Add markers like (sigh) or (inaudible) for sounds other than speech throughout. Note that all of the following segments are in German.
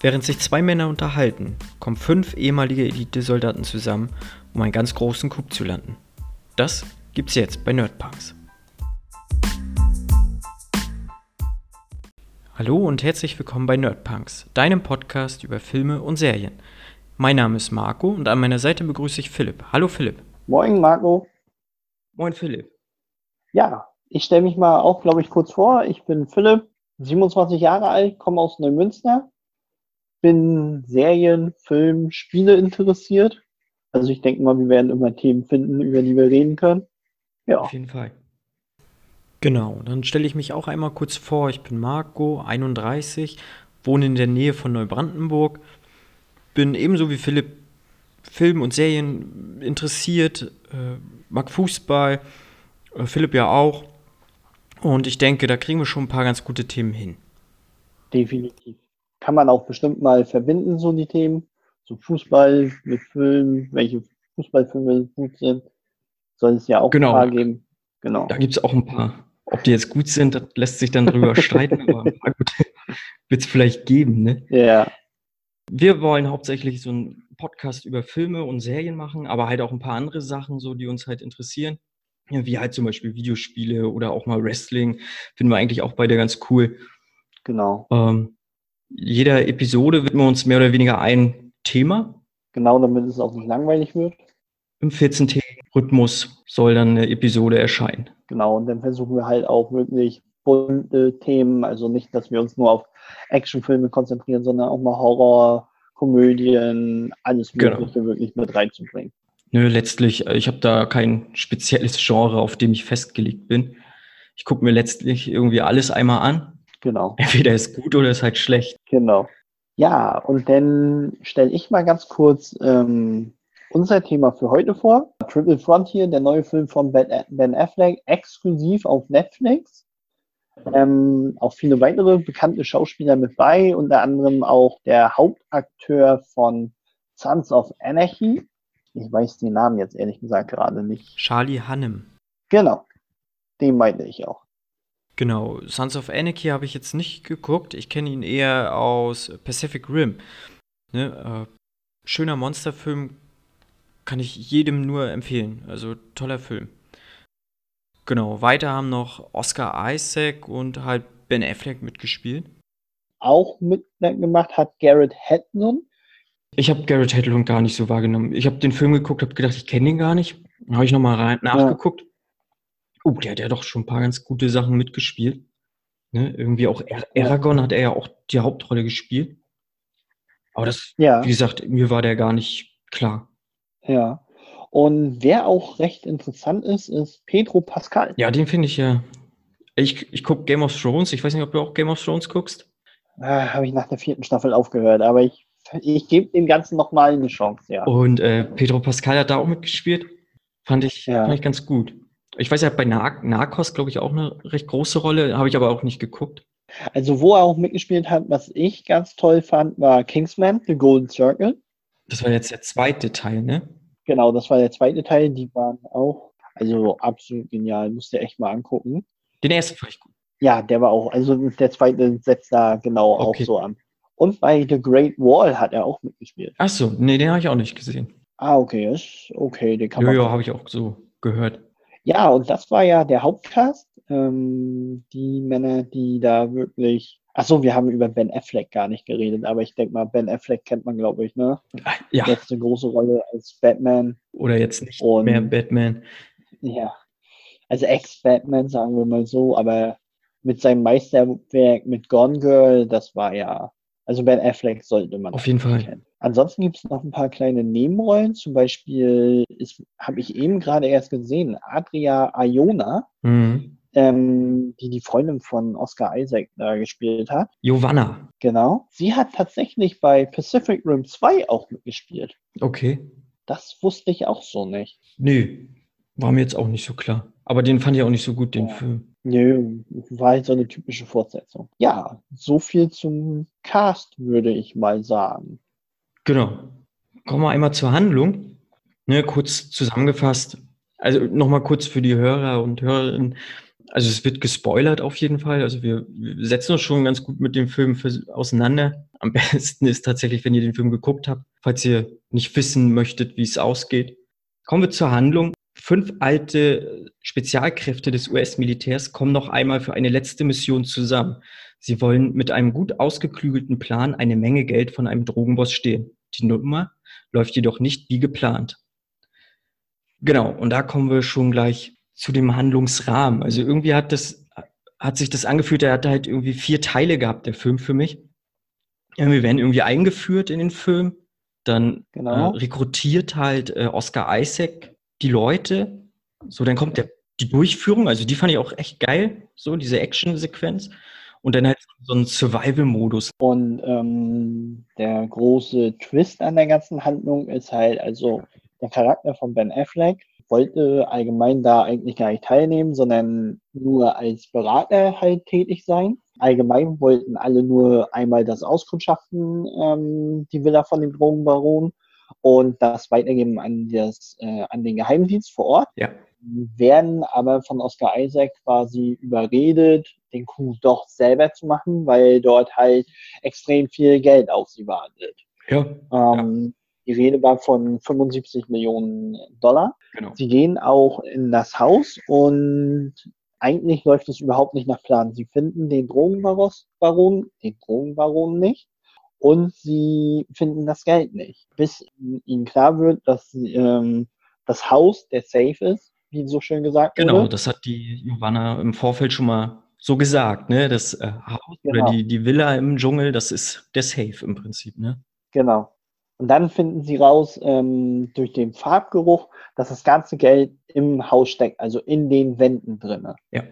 Während sich zwei Männer unterhalten, kommen fünf ehemalige Elite-Soldaten zusammen, um einen ganz großen Coup zu landen. Das gibt's jetzt bei Nerdpunks. Hallo und herzlich willkommen bei Nerdpunks, deinem Podcast über Filme und Serien. Mein Name ist Marco und an meiner Seite begrüße ich Philipp. Hallo Philipp. Moin Marco. Moin Philipp. Ja, ich stelle mich mal auch, glaube ich, kurz vor. Ich bin Philipp, 27 Jahre alt, komme aus Neumünster, bin Serien, Film, Spiele interessiert. Also ich denke mal, wir werden immer Themen finden, über die wir reden können. Ja. Auf jeden Fall. Genau, dann stelle ich mich auch einmal kurz vor. Ich bin Marco, 31, wohne in der Nähe von Neubrandenburg, bin ebenso wie Philipp Film und Serien interessiert, äh, mag Fußball, äh, Philipp ja auch. Und ich denke, da kriegen wir schon ein paar ganz gute Themen hin. Definitiv. Kann man auch bestimmt mal verbinden, so die Themen. So Fußball mit Filmen, welche Fußballfilme gut sind. Soll es ja auch genau. ein paar geben. Genau. Da gibt es auch ein paar. Ob die jetzt gut sind, das lässt sich dann drüber (laughs) streiten, aber ein paar gute wird es vielleicht geben, ne? Ja. Wir wollen hauptsächlich so einen Podcast über Filme und Serien machen, aber halt auch ein paar andere Sachen, so die uns halt interessieren. Wie halt zum Beispiel Videospiele oder auch mal Wrestling. Finden wir eigentlich auch beide ganz cool. Genau. Ähm, jeder Episode widmen wir uns mehr oder weniger ein Thema. Genau, damit es auch nicht langweilig wird. Im 14-Rhythmus soll dann eine Episode erscheinen. Genau, und dann versuchen wir halt auch wirklich bunte Themen, also nicht, dass wir uns nur auf Actionfilme konzentrieren, sondern auch mal Horror, Komödien, alles Genau. Mögliche wirklich mit reinzubringen. Nö, letztlich, ich habe da kein spezielles Genre, auf dem ich festgelegt bin. Ich gucke mir letztlich irgendwie alles einmal an. Genau, (laughs) Entweder ist gut oder ist halt schlecht. genau. Ja, und dann stelle ich mal ganz kurz ähm, unser Thema für heute vor. Triple Frontier, der neue Film von Ben Affleck, exklusiv auf Netflix. Ähm, auch viele weitere bekannte Schauspieler mit bei, unter anderem auch der Hauptakteur von Sons of Anarchy. Ich weiß den Namen jetzt ehrlich gesagt gerade nicht. Charlie Hannem. Genau, den meinte ich auch. Genau, Sons of Anarchy habe ich jetzt nicht geguckt. Ich kenne ihn eher aus Pacific Rim. Ne, äh, schöner Monsterfilm, kann ich jedem nur empfehlen. Also toller Film. Genau, weiter haben noch Oscar Isaac und halt Ben Affleck mitgespielt. Auch mitgemacht hat Garrett Hedlund. Ich habe Garrett Hedlund gar nicht so wahrgenommen. Ich habe den Film geguckt, habe gedacht, ich kenne ihn gar nicht. Dann habe ich nochmal rein nachgeguckt. Oh, der hat ja doch schon ein paar ganz gute Sachen mitgespielt. Ne? Irgendwie auch Ar Aragorn hat er ja auch die Hauptrolle gespielt. Aber das, Ja. wie gesagt, mir war der gar nicht klar. Ja. Und wer auch recht interessant ist, ist Pedro Pascal. Ja, den finde ich ja. Ich, ich gucke Game of Thrones. Ich weiß nicht, ob du auch Game of Thrones guckst. Ah, Habe ich nach der vierten Staffel aufgehört, aber ich, ich gebe dem Ganzen nochmal eine Chance, ja. Und äh, Pedro Pascal hat da auch mitgespielt. Fand ich, Ja. fand ich ganz gut. Ich weiß, hat bei Nar Narcos, glaube ich, auch eine recht große Rolle. Habe ich aber auch nicht geguckt. Also, wo er auch mitgespielt hat, was ich ganz toll fand, war Kingsman, The Golden Circle. Das war jetzt der zweite Teil, ne? Genau, das war der zweite Teil. Die waren auch, also absolut genial. Musst du echt mal angucken. Den ersten fand ich gut. Ja, der war auch, also der zweite setzt da genau Okay. auch so an. Und bei The Great Wall hat er auch mitgespielt. Ach so, nee, den habe ich auch nicht gesehen. Ah, okay, ist okay, den kann Ja, man. ja, habe ich auch so gehört. Ja, und das war ja der Hauptcast. Ähm, die Männer, die da wirklich. Achso, wir haben über Ben Affleck gar nicht geredet, aber ich denke mal, Ben Affleck kennt man, glaube ich, ne? Ah, Ja, Letzte große Rolle als Batman. oder jetzt nicht Und- mehr Batman. Ja. Also Ex-Batman, sagen wir mal so, aber mit seinem Meisterwerk mit Gone Girl, das war ja. Also Ben Affleck sollte man Auf jeden Fall. kennen. Ansonsten gibt es noch ein paar kleine Nebenrollen. Zum Beispiel habe ich eben gerade erst gesehen, Adria Iona. Mhm. ähm, die die Freundin von Oscar Isaac da gespielt hat. Giovanna. Genau. Sie hat tatsächlich bei Pacific Rim 2 auch mitgespielt. Okay. Das wusste ich auch so nicht. Nö, war mir jetzt auch nicht so klar. Aber den fand ich auch nicht so gut, den Ja. Film. Nö, war halt so eine typische Fortsetzung. Ja, so viel zum Cast, würde ich mal sagen. Genau. Kommen wir einmal zur Handlung. Ne, kurz zusammengefasst. Also nochmal kurz für die Hörer und Hörerinnen. Also es wird gespoilert auf jeden Fall. Also wir, wir setzen uns schon ganz gut mit dem Film für, auseinander. Am (laughs) besten ist tatsächlich, wenn ihr den Film geguckt habt, falls ihr nicht wissen möchtet, wie es ausgeht. Kommen wir zur Handlung. Fünf alte Spezialkräfte des US-Militärs kommen noch einmal für eine letzte Mission zusammen. Sie wollen mit einem gut ausgeklügelten Plan eine Menge Geld von einem Drogenboss stehlen. Die Nummer läuft jedoch nicht wie geplant. Genau, und da kommen wir schon gleich zu dem Handlungsrahmen. Also irgendwie hat das, hat sich das angefühlt, er hat halt irgendwie vier Teile gehabt, der Film für mich. Wir werden irgendwie eingeführt in den Film, dann genau. äh, rekrutiert halt äh, Oscar Isaac die Leute. So, dann kommt der, die Durchführung, also die fand ich auch echt geil, so diese Action-Sequenz. Und dann halt so ein Survival-Modus. Und ähm, der große Twist an der ganzen Handlung ist halt, also der Charakter von Ben Affleck wollte allgemein da eigentlich gar nicht teilnehmen, sondern nur als Berater halt tätig sein. Allgemein wollten alle nur einmal das auskundschaften, ähm, die Villa von dem Drogenbaron und das weitergeben an, das, äh, an den Geheimdienst vor Ort. Ja. Werden aber von Oscar Isaac quasi überredet, den Coup doch selber zu machen, weil dort halt extrem viel Geld auf sie wartet. Ja. Ähm, ja. Die Rede war von 75 Millionen Dollar. Genau. Sie gehen auch in das Haus und eigentlich läuft es überhaupt nicht nach Plan. Sie finden den Drogenbaron, den Drogenbaron nicht und sie finden das Geld nicht, bis ihnen klar wird, dass ähm, das Haus der Safe ist, wie so schön gesagt genau, wurde. Genau, das hat die Giovanna im Vorfeld schon mal so gesagt, ne? Das äh, Haus genau. oder die, die Villa im Dschungel, das ist der Safe im Prinzip, ne? Genau. Und dann finden sie raus ähm, durch den Farbgeruch, dass das ganze Geld im Haus steckt, also in den Wänden drinne. Ja.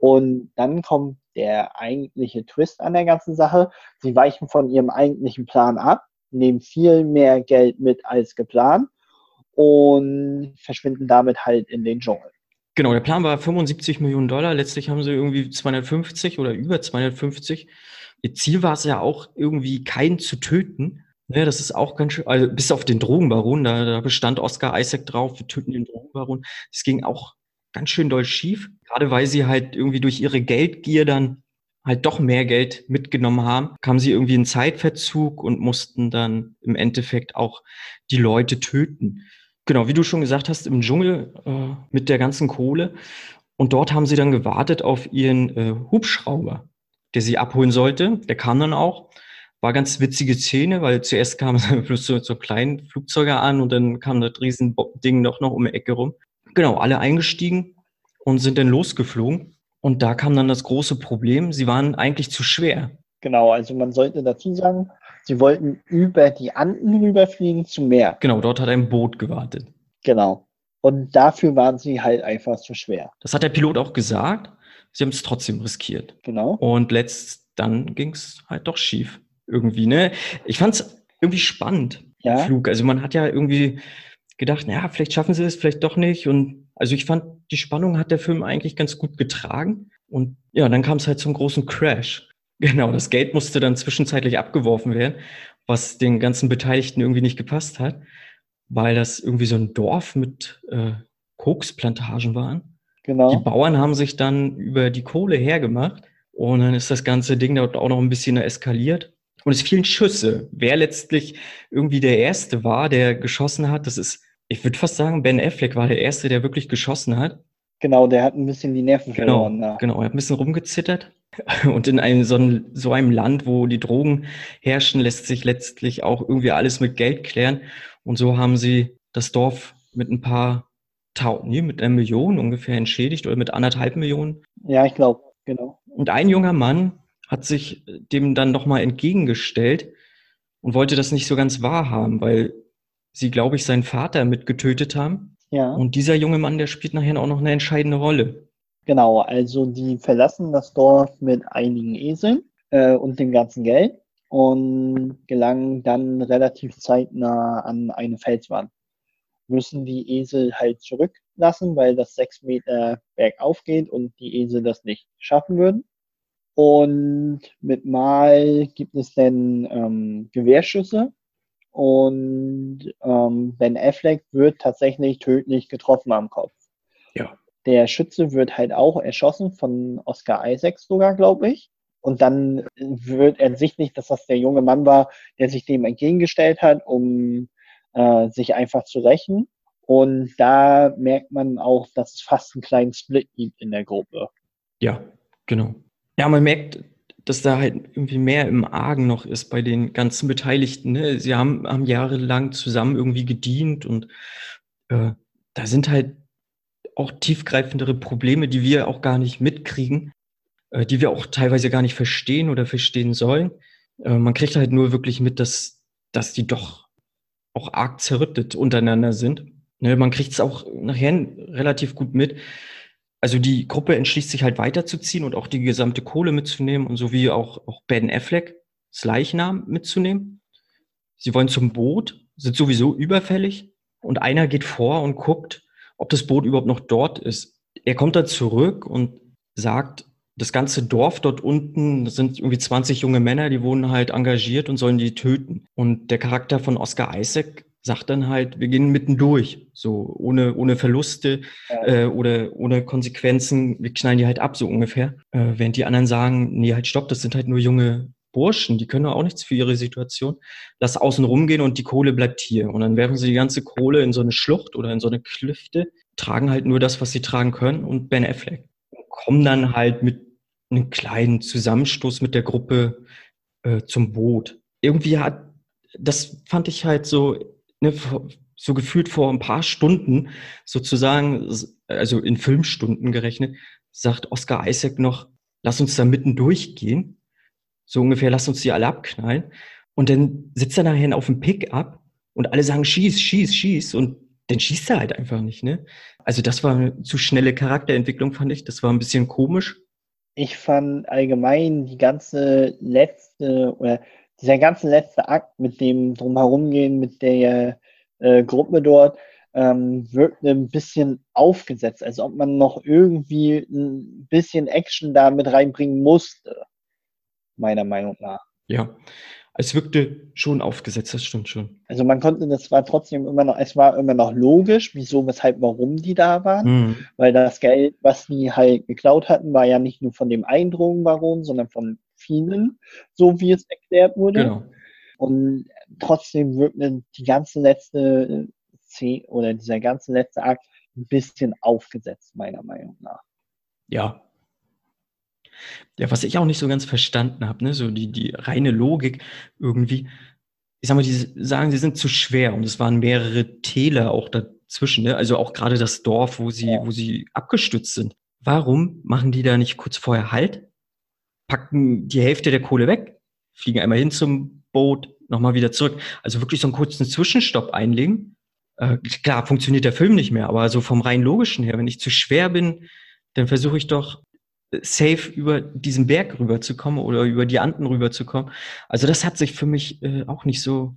Und dann kommt der eigentliche Twist an der ganzen Sache. Sie weichen von ihrem eigentlichen Plan ab, nehmen viel mehr Geld mit als geplant und verschwinden damit halt in den Dschungel. Genau, der Plan war 75 Millionen Dollar. Letztlich haben sie irgendwie 250 oder über 250. Ihr Ziel war es ja auch irgendwie keinen zu töten. Ne, das ist auch ganz schön, also bis auf den Drogenbaron, da, da bestand Oscar Isaac drauf, wir töten den Drogenbaron. Das ging auch ganz schön doll schief, gerade weil sie halt irgendwie durch ihre Geldgier dann halt doch mehr Geld mitgenommen haben, kamen sie irgendwie in Zeitverzug und mussten dann im Endeffekt auch die Leute töten. Genau, wie du schon gesagt hast, im Dschungel äh, mit der ganzen Kohle. Und dort haben sie dann gewartet auf ihren äh, Hubschrauber, der sie abholen sollte. Der kam dann auch. War ganz witzige Szene, weil zuerst kamen (laughs) so, so kleinen Flugzeuge an und dann kam das riesen Ding doch noch um die Ecke rum. Genau, alle eingestiegen und sind dann losgeflogen. Und da kam dann das große Problem, sie waren eigentlich zu schwer. Genau, also man sollte dazu sagen, sie wollten über die Anden rüberfliegen zum Meer. Genau, dort hat ein Boot gewartet. Genau. Und dafür waren sie halt einfach zu schwer. Das hat der Pilot auch gesagt. Sie haben es trotzdem riskiert. Genau. Und letzt, dann ging es halt doch schief irgendwie, ne? Ich fand es irgendwie spannend, ja. Flug. Also man hat ja irgendwie gedacht, naja, vielleicht schaffen sie es, vielleicht doch nicht. Und also ich fand, die Spannung hat der Film eigentlich ganz gut getragen. Und ja, dann kam es halt zum großen Crash. (laughs) Genau, das Geld musste dann zwischenzeitlich abgeworfen werden, was den ganzen Beteiligten irgendwie nicht gepasst hat, weil das irgendwie so ein Dorf mit äh, Koksplantagen waren. Genau. Die Bauern haben sich dann über die Kohle hergemacht und dann ist das ganze Ding dort auch noch ein bisschen eskaliert. Und es fielen Schüsse. Wer letztlich irgendwie der Erste war, der geschossen hat, das ist, ich würde fast sagen, Ben Affleck war der Erste, der wirklich geschossen hat. Genau, der hat ein bisschen die Nerven genau, verloren. Ja. Genau, er hat ein bisschen rumgezittert. (laughs) Und in einem so, einem so, einem Land, wo die Drogen herrschen, lässt sich letztlich auch irgendwie alles mit Geld klären. Und so haben sie das Dorf mit ein paar Tausend, nee, mit einer Million ungefähr entschädigt oder mit anderthalb Millionen. Ja, ich glaube, genau. Und ein junger Mann hat sich dem dann nochmal entgegengestellt und wollte das nicht so ganz wahrhaben, weil sie, glaube ich, seinen Vater mitgetötet haben. Ja. Und dieser junge Mann, der spielt nachher auch noch eine entscheidende Rolle. Genau, also die verlassen das Dorf mit einigen Eseln äh, und dem ganzen Geld und gelangen dann relativ zeitnah an eine Felswand. Müssen die Esel halt zurücklassen, weil das sechs Meter bergauf geht und die Esel das nicht schaffen würden. Und mit Mal gibt es dann ähm, Gewehrschüsse und ähm, Ben Affleck wird tatsächlich tödlich getroffen am Kopf. Ja. der Schütze wird halt auch erschossen von Oscar Isaacs sogar, glaube ich. Und dann wird ersichtlich, dass das der junge Mann war, der sich dem entgegengestellt hat, um äh, sich einfach zu rächen. Und da merkt man auch, dass es fast einen kleinen Split gibt in der Gruppe. Ja, genau. Ja, man merkt, dass da halt irgendwie mehr im Argen noch ist bei den ganzen Beteiligten. Ne? Sie haben, haben jahrelang zusammen irgendwie gedient und äh, da sind halt auch tiefgreifendere Probleme, die wir auch gar nicht mitkriegen, äh, die wir auch teilweise gar nicht verstehen oder verstehen sollen. Äh, man kriegt halt nur wirklich mit, dass, dass die doch auch arg zerrüttet untereinander sind. Ne, man kriegt es auch nachher relativ gut mit. Also die Gruppe entschließt sich halt weiterzuziehen und auch die gesamte Kohle mitzunehmen und so wie auch, auch Ben Affleck, das Leichnam mitzunehmen. Sie wollen zum Boot, sind sowieso überfällig und einer geht vor und guckt, ob das Boot überhaupt noch dort ist. Er kommt da zurück und sagt, das ganze Dorf dort unten, das sind irgendwie 20 junge Männer, die wurden halt engagiert und sollen die töten. Und der Charakter von Oscar Isaac sagt dann halt, wir gehen mitten durch, so ohne, ohne Verluste ja. äh, oder ohne Konsequenzen, wir knallen die halt ab, so ungefähr. Äh, während die anderen sagen, nee, halt stopp, das sind halt nur junge Burschen, die können auch nichts für ihre Situation. Lass außen rumgehen und die Kohle bleibt hier. Und dann werfen sie die ganze Kohle in so eine Schlucht oder in so eine Klüfte, tragen halt nur das, was sie tragen können und Ben Affleck. Kommen dann halt mit einem kleinen Zusammenstoß mit der Gruppe äh, zum Boot. Irgendwie hat, das fand ich halt so, ne, so gefühlt vor ein paar Stunden sozusagen, also in Filmstunden gerechnet, sagt Oscar Isaac noch, lass uns da mitten durchgehen so ungefähr, lass uns die alle abknallen. Und dann sitzt er nachher auf dem Pickup und alle sagen, schieß, schieß, schieß. Und dann schießt er halt einfach nicht, ne? Also das war eine zu schnelle Charakterentwicklung, fand ich. Das war ein bisschen komisch. Ich fand allgemein die ganze letzte, oder dieser ganze letzte Akt mit dem Drumherumgehen, mit der äh, Gruppe dort, ähm, wirkt ein bisschen aufgesetzt, als ob man noch irgendwie ein bisschen Action da mit reinbringen musste meiner Meinung nach. Ja, es wirkte schon aufgesetzt, das stimmt schon. Also man konnte, das war trotzdem immer noch, es war immer noch logisch, wieso, weshalb, warum die da waren. Mhm. Weil das Geld, was die halt geklaut hatten, war ja nicht nur von dem einen Drogenbaron, sondern von vielen, so wie es erklärt wurde. Genau. Und trotzdem wirkte die ganze letzte Szene oder dieser ganze letzte Akt ein bisschen aufgesetzt, meiner Meinung nach. Ja, ja, was ich auch nicht so ganz verstanden habe, ne, so die, die reine Logik irgendwie. Ich sag mal, die sagen, sie sind zu schwer und es waren mehrere Täler auch dazwischen, ne? also auch gerade das Dorf, wo sie, ja. wo sie abgestützt sind. Warum machen die da nicht kurz vorher Halt, packen die Hälfte der Kohle weg, fliegen einmal hin zum Boot, nochmal wieder zurück? Also wirklich so einen kurzen Zwischenstopp einlegen. Äh, klar, funktioniert der Film nicht mehr, aber so vom rein logischen her, wenn ich zu schwer bin, dann versuche ich doch safe über diesen Berg rüberzukommen oder über die Anden rüberzukommen. Also das hat sich für mich äh, auch nicht so,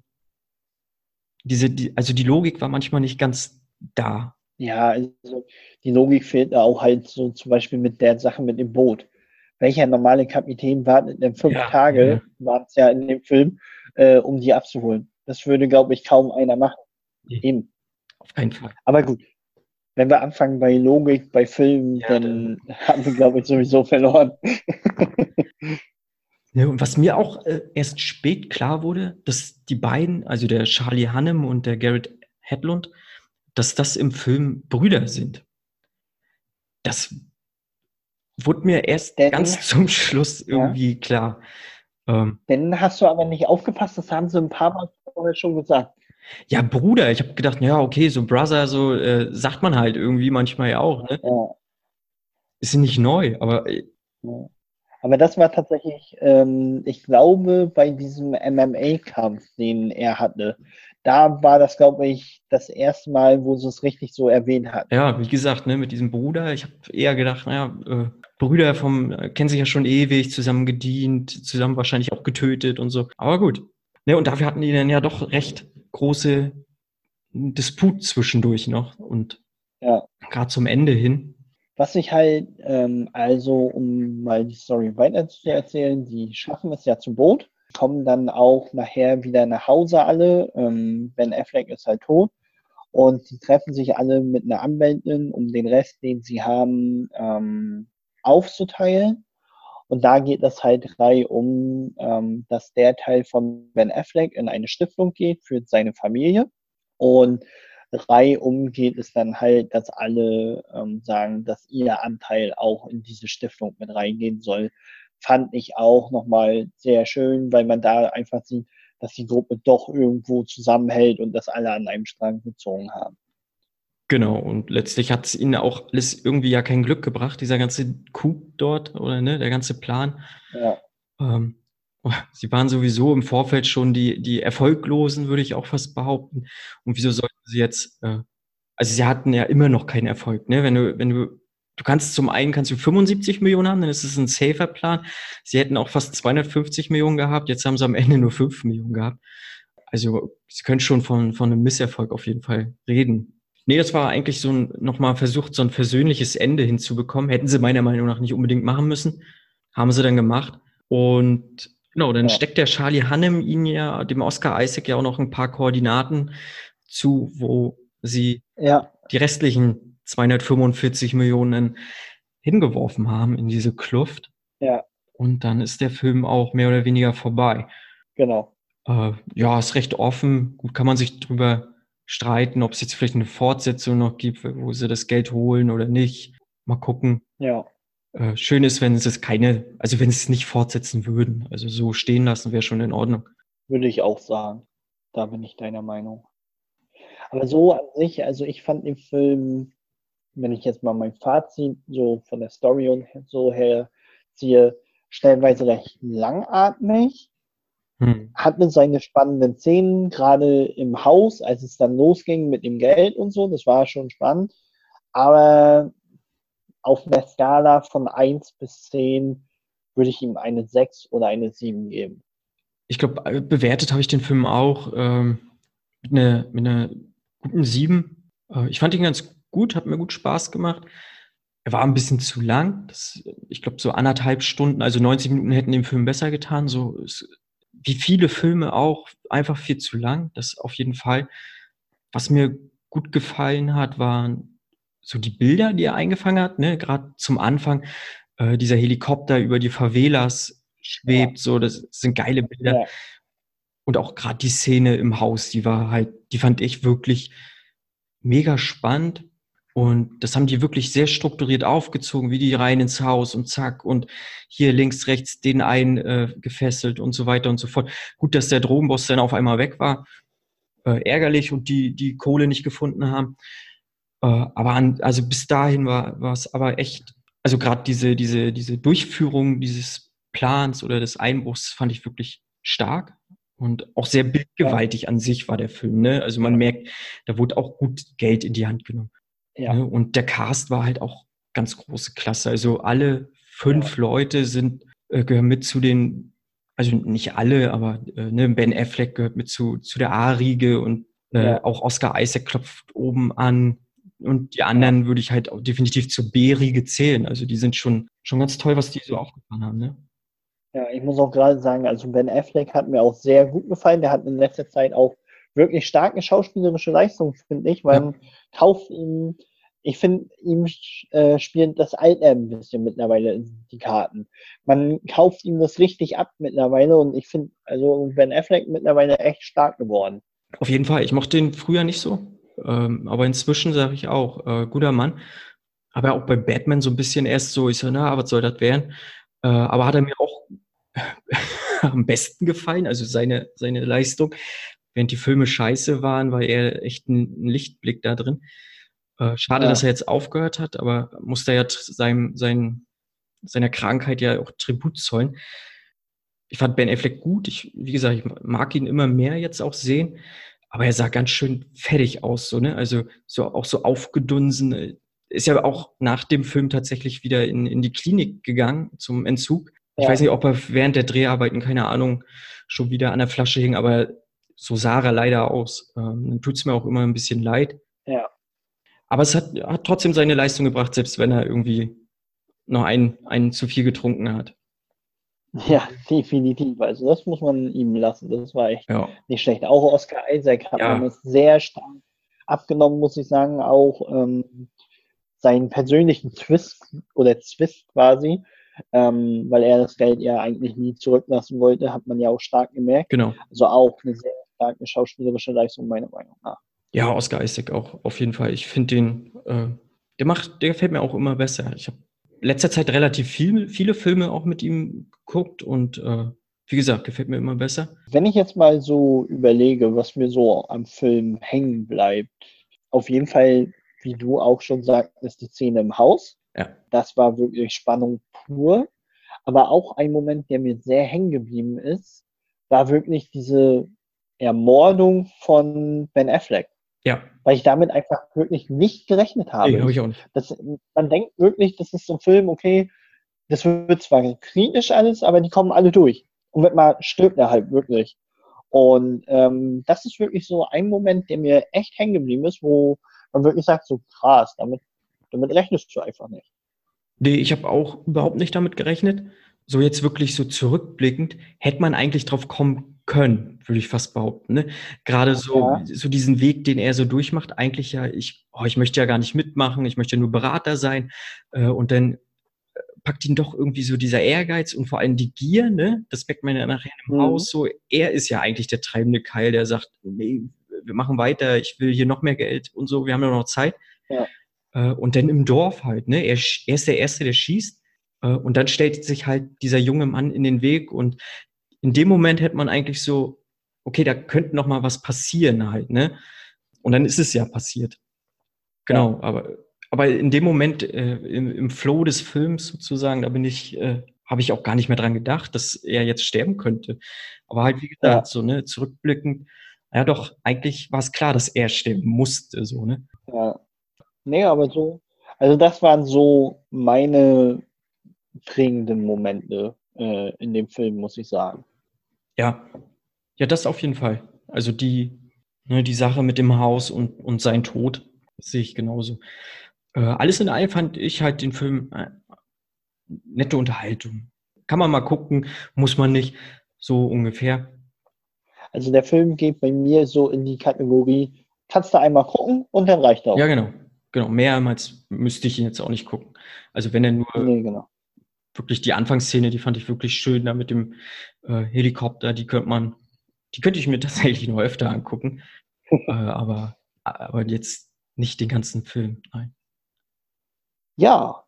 diese, die, also die Logik war manchmal nicht ganz da. Ja, also die Logik fehlt auch halt so zum Beispiel mit der Sache mit dem Boot. Welcher normale Kapitän wartet denn fünf ja, Tage, ja. waren es ja in dem Film, äh, um die abzuholen? Das würde, glaube ich, kaum einer machen. Nee, Eben. Auf keinen Fall. Aber gut, wenn wir anfangen bei Logik, bei Filmen, ja, dann, dann (laughs) haben wir, glaube ich, sowieso verloren. (laughs) Ja, und was mir auch äh, erst spät klar wurde, dass die beiden, also der Charlie Hannem und der Garrett Hedlund, dass das im Film Brüder sind. Das wurde mir erst Denn, ganz (laughs) zum Schluss irgendwie ja. klar. Ähm, Dann hast du aber nicht aufgepasst, das haben sie ein paar Mal vorher schon gesagt. Ja, Bruder, ich habe gedacht, ja, okay, so Brother, so äh, sagt man halt irgendwie manchmal ja auch, ne? Ja. Ist nicht neu, aber. Äh, ja. Aber das war tatsächlich, ähm, ich glaube, bei diesem MMA-Kampf, den er hatte, da war das, glaube ich, das erste Mal, wo sie es richtig so erwähnt hat. Ja, wie gesagt, ne, mit diesem Bruder, ich habe eher gedacht, naja, äh, Brüder vom, äh, kennen sich ja schon ewig, zusammen gedient, zusammen wahrscheinlich auch getötet und so. Aber gut. Ne, und dafür hatten die dann ja doch recht große Disput zwischendurch noch und ja. gerade zum Ende hin. Was ich halt, ähm, also um mal die Story weiter zu erzählen, die schaffen es ja zum Boot, kommen dann auch nachher wieder nach Hause alle. Ähm, ben Affleck ist halt tot Und sie treffen sich alle mit einer Anwältin, um den Rest, den sie haben, ähm, aufzuteilen. Und da geht es halt drei um, ähm, dass der Teil von Ben Affleck in eine Stiftung geht für seine Familie. Und um geht es dann halt, dass alle ähm, sagen, dass ihr Anteil auch in diese Stiftung mit reingehen soll. Fand ich auch nochmal sehr schön, weil man da einfach sieht, dass die Gruppe doch irgendwo zusammenhält und dass alle an einem Strang gezogen haben. Genau, und letztlich hat es ihnen auch alles irgendwie ja kein Glück gebracht, dieser ganze Coup dort oder ne, der ganze Plan. Ja. Ähm, sie waren sowieso im Vorfeld schon die, die Erfolglosen, würde ich auch fast behaupten. Und wieso sollten sie jetzt, äh, also sie hatten ja immer noch keinen Erfolg, ne? Wenn du, wenn du, du kannst zum einen kannst du 75 Millionen haben, dann ist es ein safer Plan. Sie hätten auch fast 250 Millionen gehabt, jetzt haben sie am Ende nur 5 Millionen gehabt. Also sie können schon von, von einem Misserfolg auf jeden Fall reden. Nee, das war eigentlich so ein, nochmal versucht, so ein versöhnliches Ende hinzubekommen. Hätten sie meiner Meinung nach nicht unbedingt machen müssen. Haben sie dann gemacht. Und genau, dann ja. steckt der Charlie Hannem ihnen ja, dem Oscar Isaac ja auch noch ein paar Koordinaten zu, wo sie ja. die restlichen 245 Millionen hingeworfen haben in diese Kluft. Ja. Und dann ist der Film auch mehr oder weniger vorbei. Genau. Äh, ja, ist recht offen. Gut, kann man sich drüber streiten, ob es jetzt vielleicht eine Fortsetzung noch gibt, wo sie das Geld holen oder nicht. Mal gucken. Ja. Äh, schön ist, wenn es keine, also wenn sie es nicht fortsetzen würden. Also so stehen lassen wäre schon in Ordnung. Würde ich auch sagen. Da bin ich deiner Meinung. Aber so an sich, also ich fand den Film, wenn ich jetzt mal mein Fazit so von der Story und so her ziehe, stellenweise recht langatmig. Hm. Hatte seine spannenden Szenen, gerade im Haus, als es dann losging mit dem Geld und so, das war schon spannend. Aber auf einer Skala von 1 bis 10 würde ich ihm eine 6 oder eine 7 geben. Ich glaube, äh, bewertet habe ich den Film auch ähm, mit, einer, mit einer guten 7. Äh, ich fand ihn ganz gut, hat mir gut Spaß gemacht. Er war ein bisschen zu lang. Das, ich glaube, so anderthalb Stunden, also 90 Minuten hätten dem Film besser getan. So, es wie viele Filme auch, einfach viel zu lang. Das auf jeden Fall. Was mir gut gefallen hat, waren so die Bilder, die er eingefangen hat. Ne? Gerade zum Anfang, äh, dieser Helikopter über die Favelas schwebt, ja. so, das sind geile Bilder. Ja. Und auch gerade die Szene im Haus, die war halt, die fand ich wirklich mega spannend. Und das haben die wirklich sehr strukturiert aufgezogen, wie die rein ins Haus und zack und hier links, rechts den einen äh, gefesselt und so weiter und so fort. Gut, dass der Drogenboss dann auf einmal weg war. Äh, ärgerlich und die, die Kohle nicht gefunden haben. Äh, aber an, also bis dahin war, war es aber echt, also gerade diese, diese, diese Durchführung dieses Plans oder des Einbruchs fand ich wirklich stark. Und auch sehr bildgewaltig an sich war der Film. Ne? Also man merkt, da wurde auch gut Geld in die Hand genommen. Ja. Ne? Und der Cast war halt auch ganz große Klasse. Also alle fünf ja. Leute sind, äh, gehören mit zu den, also nicht alle, aber äh, ne, Ben Affleck gehört mit zu, zu der A-Riege und äh, ja. auch Oscar Isaac klopft oben an. Und die anderen würde ich halt definitiv zur B-Riege zählen. Also die sind schon, schon ganz toll, was die so aufgefahren haben. Ne? Ja, ich muss auch gerade sagen, also Ben Affleck hat mir auch sehr gut gefallen. Der hat in letzter Zeit auch wirklich starke schauspielerische Leistung, finde ich, weil man kauft ihm, ich finde, ihm äh, spielt das Alter ein bisschen mittlerweile die Karten. Man kauft ihm das richtig ab mittlerweile und ich finde, also Ben Affleck mittlerweile echt stark geworden. Auf jeden Fall. Ich mochte den früher nicht so, ähm, aber inzwischen sage ich auch, äh, guter Mann. Aber auch bei Batman so ein bisschen erst so, ich so, na, was soll das werden? Äh, aber hat er mir auch (laughs) am besten gefallen, also seine, seine Leistung während die Filme scheiße waren, war er echt ein Lichtblick da drin. Äh, schade, ja. dass er jetzt aufgehört hat, aber musste ja seinem, sein, seiner Krankheit ja auch Tribut zollen. Ich fand Ben Affleck gut. Ich, wie gesagt, ich mag ihn immer mehr jetzt auch sehen. Aber er sah ganz schön fertig aus, so, ne? Also, so, auch so aufgedunsen. Ist ja auch nach dem Film tatsächlich wieder in, in die Klinik gegangen zum Entzug. Ich weiß nicht, ob er während der Dreharbeiten, keine Ahnung, schon wieder an der Flasche hing, aber so sah er leider aus. Ähm, dann tut es mir auch immer ein bisschen leid. Ja. Aber es hat, hat trotzdem seine Leistung gebracht, selbst wenn er irgendwie noch einen, einen zu viel getrunken hat. Ja, definitiv. Also das muss man ihm lassen. Das war echt ja. nicht schlecht. Auch Oscar Isaac hat ja. man es sehr stark abgenommen, muss ich sagen, auch ähm, seinen persönlichen Twist oder Zwist quasi, ähm, weil er das Geld ja eigentlich nie zurücklassen wollte, hat man ja auch stark gemerkt. Genau. Also auch eine sehr starke schauspielerische Leistung, meiner Meinung nach. Ja, Oscar Isaac auch, auf jeden Fall. Ich finde den, äh, der macht, der gefällt mir auch immer besser. Ich habe letzter Zeit relativ viel, viele Filme auch mit ihm geguckt und äh, wie gesagt, gefällt mir immer besser. Wenn ich jetzt mal so überlege, was mir so am Film hängen bleibt, auf jeden Fall, wie du auch schon sagtest, die Szene im Haus. Ja. Das war wirklich Spannung pur. Aber auch ein Moment, der mir sehr hängen geblieben ist, war wirklich diese Ermordung von Ben Affleck. Ja. Weil ich damit einfach wirklich nicht gerechnet habe. Nee, hab ich auch nicht. Das, man denkt wirklich, das ist so ein Film, okay, das wird zwar kritisch alles, aber die kommen alle durch. Und wird mal stirbt er halt wirklich. Und ähm, das ist wirklich so ein Moment, der mir echt hängen geblieben ist, wo man wirklich sagt, so krass, damit, damit rechnest du einfach nicht. Nee, ich habe auch überhaupt nicht damit gerechnet. So jetzt wirklich so zurückblickend, hätte man eigentlich drauf kommen können, würde ich fast behaupten. Ne? Gerade so, Ja. so diesen Weg, den er so durchmacht, eigentlich ja, ich, oh, ich möchte ja gar nicht mitmachen, ich möchte nur Berater sein. Äh, und dann äh, packt ihn doch irgendwie so dieser Ehrgeiz und vor allem die Gier, ne? Das merkt man ja nachher im Mhm. Haus so. Er ist ja eigentlich der treibende Keil, der sagt, nee, wir machen weiter, ich will hier noch mehr Geld und so, wir haben ja noch Zeit. Ja. Äh, und dann im Dorf halt, ne? Er, er ist der Erste, der schießt. Äh, und dann stellt sich halt dieser junge Mann in den Weg und in dem Moment hätte man eigentlich so, okay, da könnte noch mal was passieren halt, ne? Und dann ist es ja passiert. Genau, aber, aber in dem Moment, äh, im, im Flow des Films sozusagen, da bin ich, äh, habe ich auch gar nicht mehr dran gedacht, dass er jetzt sterben könnte. Aber halt, wie gesagt, Ja. so, ne, zurückblickend, ja doch, eigentlich war es klar, dass er sterben musste, so, ne? Ja. Nee, aber so, also das waren so meine prägenden Momente äh, in dem Film, muss ich sagen. Ja, ja, das auf jeden Fall. Also die, ne, die Sache mit dem Haus und, und sein Tod, das sehe ich genauso. Äh, alles in allem fand ich halt den Film äh, nette Unterhaltung. Kann man mal gucken, muss man nicht, so ungefähr. Also der Film geht bei mir so in die Kategorie, kannst du einmal gucken und dann reicht auch. Ja, genau. Genau, mehrmals müsste ich ihn jetzt auch nicht gucken. Also wenn er nur Nee, genau. Wirklich die Anfangsszene, die fand ich wirklich schön, da mit dem äh, Helikopter, die könnte man, die könnte ich mir (laughs) tatsächlich noch öfter angucken. äh, aber, aber jetzt nicht den ganzen Film, nein. Ja,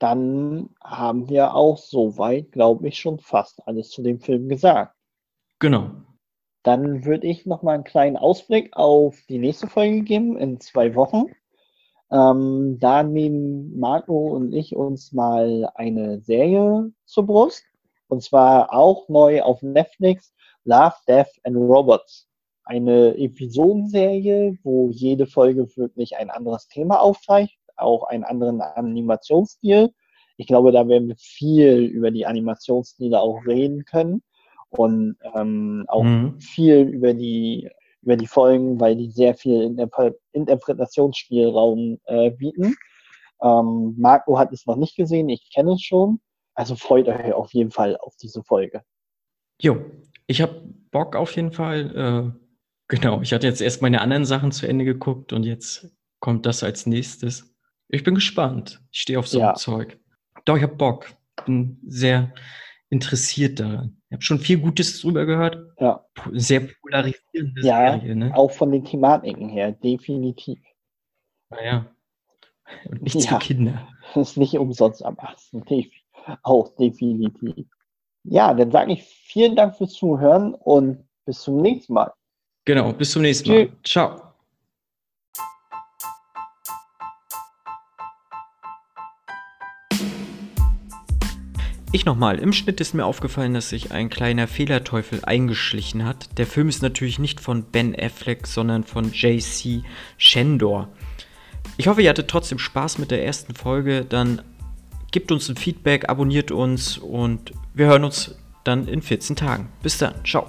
dann haben wir auch soweit, glaube ich, schon fast alles zu dem Film gesagt. Genau. Dann würde ich noch mal einen kleinen Ausblick auf die nächste Folge geben in zwei Wochen. Ähm, da nehmen Marco und ich uns mal eine Serie zur Brust. Und zwar auch neu auf Netflix, Love, Death and Robots. Eine Episodenserie, wo jede Folge wirklich ein anderes Thema aufzeigt, auch einen anderen Animationsstil. Ich glaube, da werden wir viel über die Animationsstile auch reden können und ähm, auch Mhm. viel über die über die Folgen, weil die sehr viel Interpre Interpretationsspielraum äh, bieten. Ähm, Marco hat es noch nicht gesehen, ich kenne es schon. Also freut euch auf jeden Fall auf diese Folge. Jo, ich habe Bock auf jeden Fall. Äh, genau, ich hatte jetzt erst meine anderen Sachen zu Ende geguckt und jetzt kommt das als nächstes. Ich bin gespannt. Ich stehe auf so Ja. ein Zeug. Doch, ich habe Bock. Bin sehr interessiert daran. Ich habe schon viel Gutes drüber gehört. Ja, Sehr polarisierende Ja, Serie, ne? auch von den Thematiken her, definitiv. Naja. Und nichts Ja. für Kinder. Das (laughs) ist nicht umsonst am 8. Def auch definitiv. Ja, dann sage ich vielen Dank fürs Zuhören und bis zum nächsten Mal. Genau, bis zum nächsten Mal. Ciao. Ich nochmal, im Schnitt ist mir aufgefallen, dass sich ein kleiner Fehlerteufel eingeschlichen hat. Der Film ist natürlich nicht von Ben Affleck, sondern von JC Shendor. Ich hoffe, ihr hattet trotzdem Spaß mit der ersten Folge. Dann gebt uns ein Feedback, abonniert uns und wir hören uns dann in 14 Tagen. Bis dann, ciao.